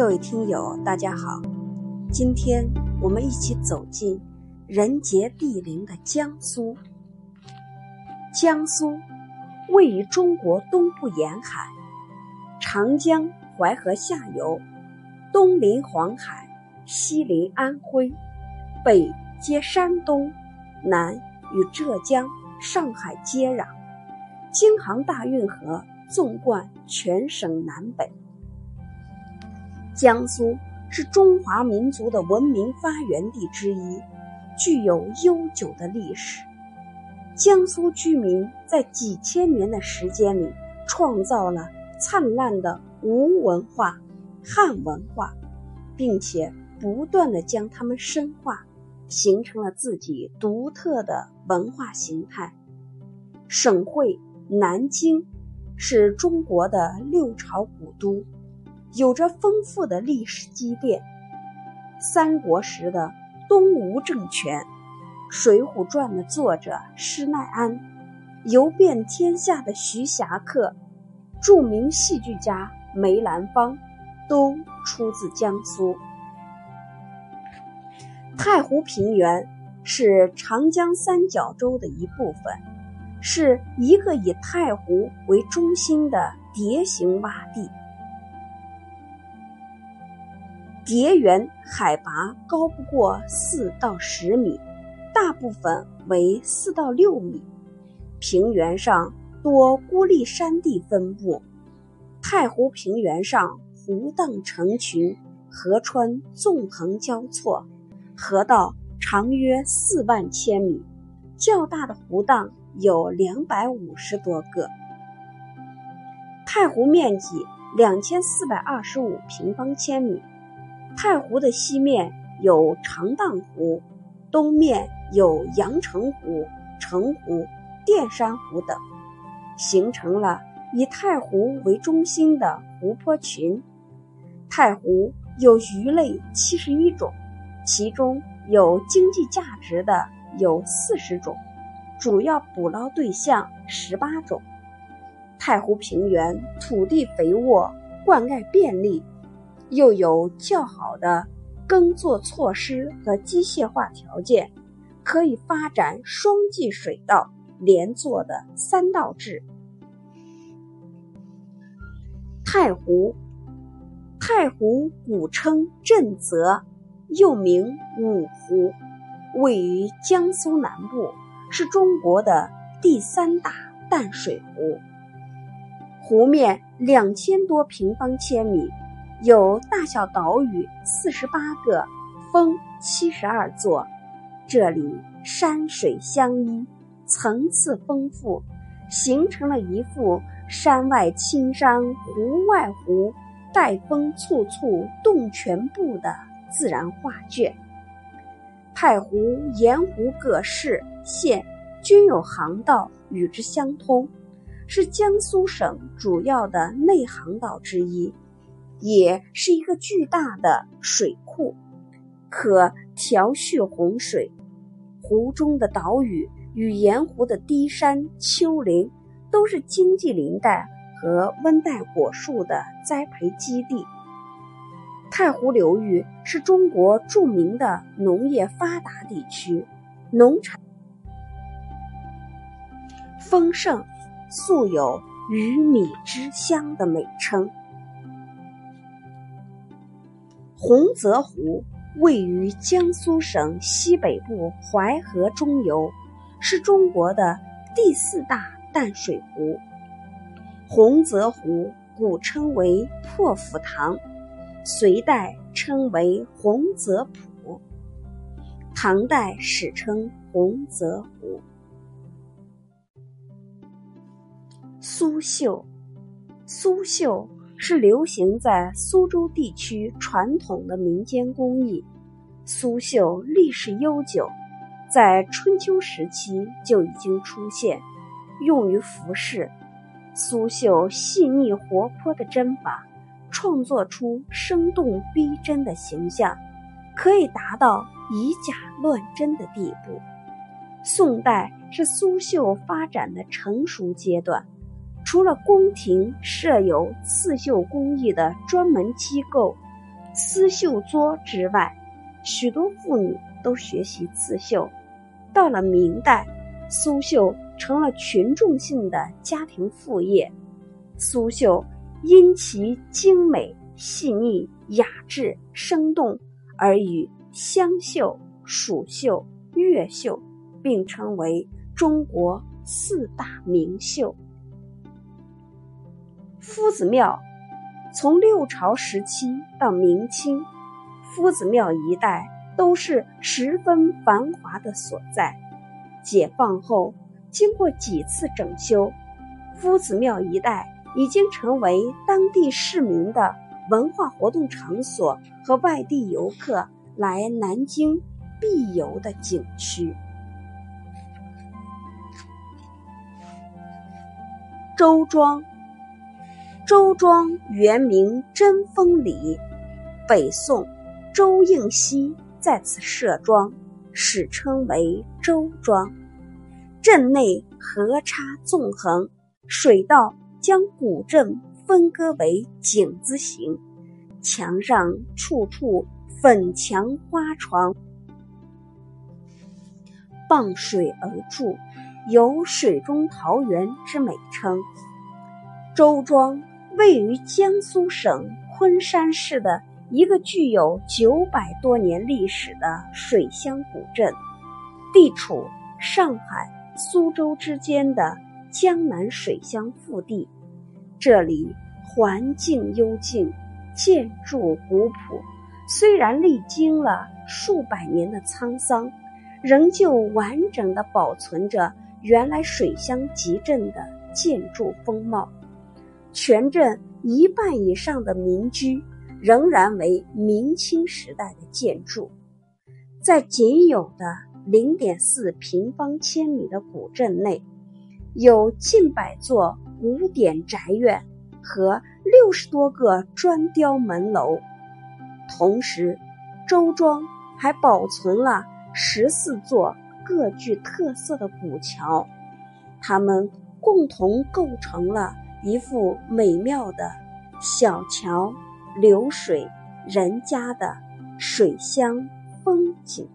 各位听友，大家好，今天我们一起走进人杰地灵的江苏。江苏位于中国东部沿海，长江、淮河下游，东临黄海，西临安徽，北接山东，南与浙江、上海接壤，京杭大运河纵贯全省南北。江苏是中华民族的文明发源地之一，具有悠久的历史。江苏居民在几千年的时间里，创造了灿烂的吴文化、汉文化，并且不断的将它们深化，形成了自己独特的文化形态。省会南京是中国的六朝古都。有着丰富的历史积淀。三国时的东吴政权，《水浒传》的作者施耐庵，游遍天下的徐霞客，著名戏剧家梅兰芳，都出自江苏。太湖平原是长江三角洲的一部分，是一个以太湖为中心的蝶形洼地。蝶园海拔高不过四到十米，大部分为四到六米。平原上多孤立山地分布。太湖平原上湖荡成群，河川纵横交错，河道长约四万千米，较大的湖荡有两百五十多个。太湖面积两千四百二十五平方千米。太湖的西面有长荡湖，东面有阳澄湖、澄湖、淀山湖等，形成了以太湖为中心的湖泊群。太湖有鱼类七十一种，其中有经济价值的有四十种，主要捕捞对象十八种。太湖平原土地肥沃，灌溉便利。又有较好的耕作措施和机械化条件，可以发展双季水稻连作的三稻制。太湖，太湖古称震泽，又名五湖，位于江苏南部，是中国的第三大淡水湖，湖面两千多平方千米。有大小岛屿四十八个，峰七十二座。这里山水相依，层次丰富，形成了一幅山外青山湖外湖，带风簇簇动全部的自然画卷。太湖沿湖各市县均有航道与之相通，是江苏省主要的内航道之一。也是一个巨大的水库，可调蓄洪水。湖中的岛屿与沿湖的低山丘陵，都是经济林带和温带果树的栽培基地。太湖流域是中国著名的农业发达地区，农产丰盛，素有“鱼米之乡”的美称。洪泽湖位于江苏省西北部淮河中游，是中国的第四大淡水湖。洪泽湖古称为破釜塘，隋代称为洪泽浦，唐代史称洪泽湖。苏绣，苏绣。是流行在苏州地区传统的民间工艺。苏绣历史悠久，在春秋时期就已经出现，用于服饰。苏绣细腻活泼的针法，创作出生动逼真的形象，可以达到以假乱真的地步。宋代是苏绣发展的成熟阶段。除了宫廷设有刺绣工艺的专门机构，丝绣桌之外，许多妇女都学习刺绣。到了明代，苏绣成了群众性的家庭副业。苏绣因其精美、细腻、雅致、生动，而与湘绣、蜀绣、越绣并称为中国四大名绣。夫子庙。从六朝时期到明清，夫子庙一带都是十分繁华的所在。解放后，经过几次整修，夫子庙一带已经成为当地市民的文化活动场所和外地游客来南京必游的景区。周庄。周庄原名贞丰里，北宋周应熙在此设庄，史称为周庄。镇内河叉纵横，水道将古镇分割为井字形，墙上处处粉墙花床，傍水而筑，有“水中桃源”之美称。周庄。位于江苏省昆山市的一个具有九百多年历史的水乡古镇，地处上海、苏州之间的江南水乡腹地。这里环境幽静，建筑古朴，虽然历经了数百年的沧桑，仍旧完整的保存着原来水乡集镇的建筑风貌。全镇一半以上的民居仍然为明清时代的建筑，在仅有的零点四平方千米的古镇内，有近百座古典宅院和六十多个砖雕门楼，同时，周庄还保存了十四座各具特色的古桥，它们共同构成了。一幅美妙的小桥流水人家的水乡风景。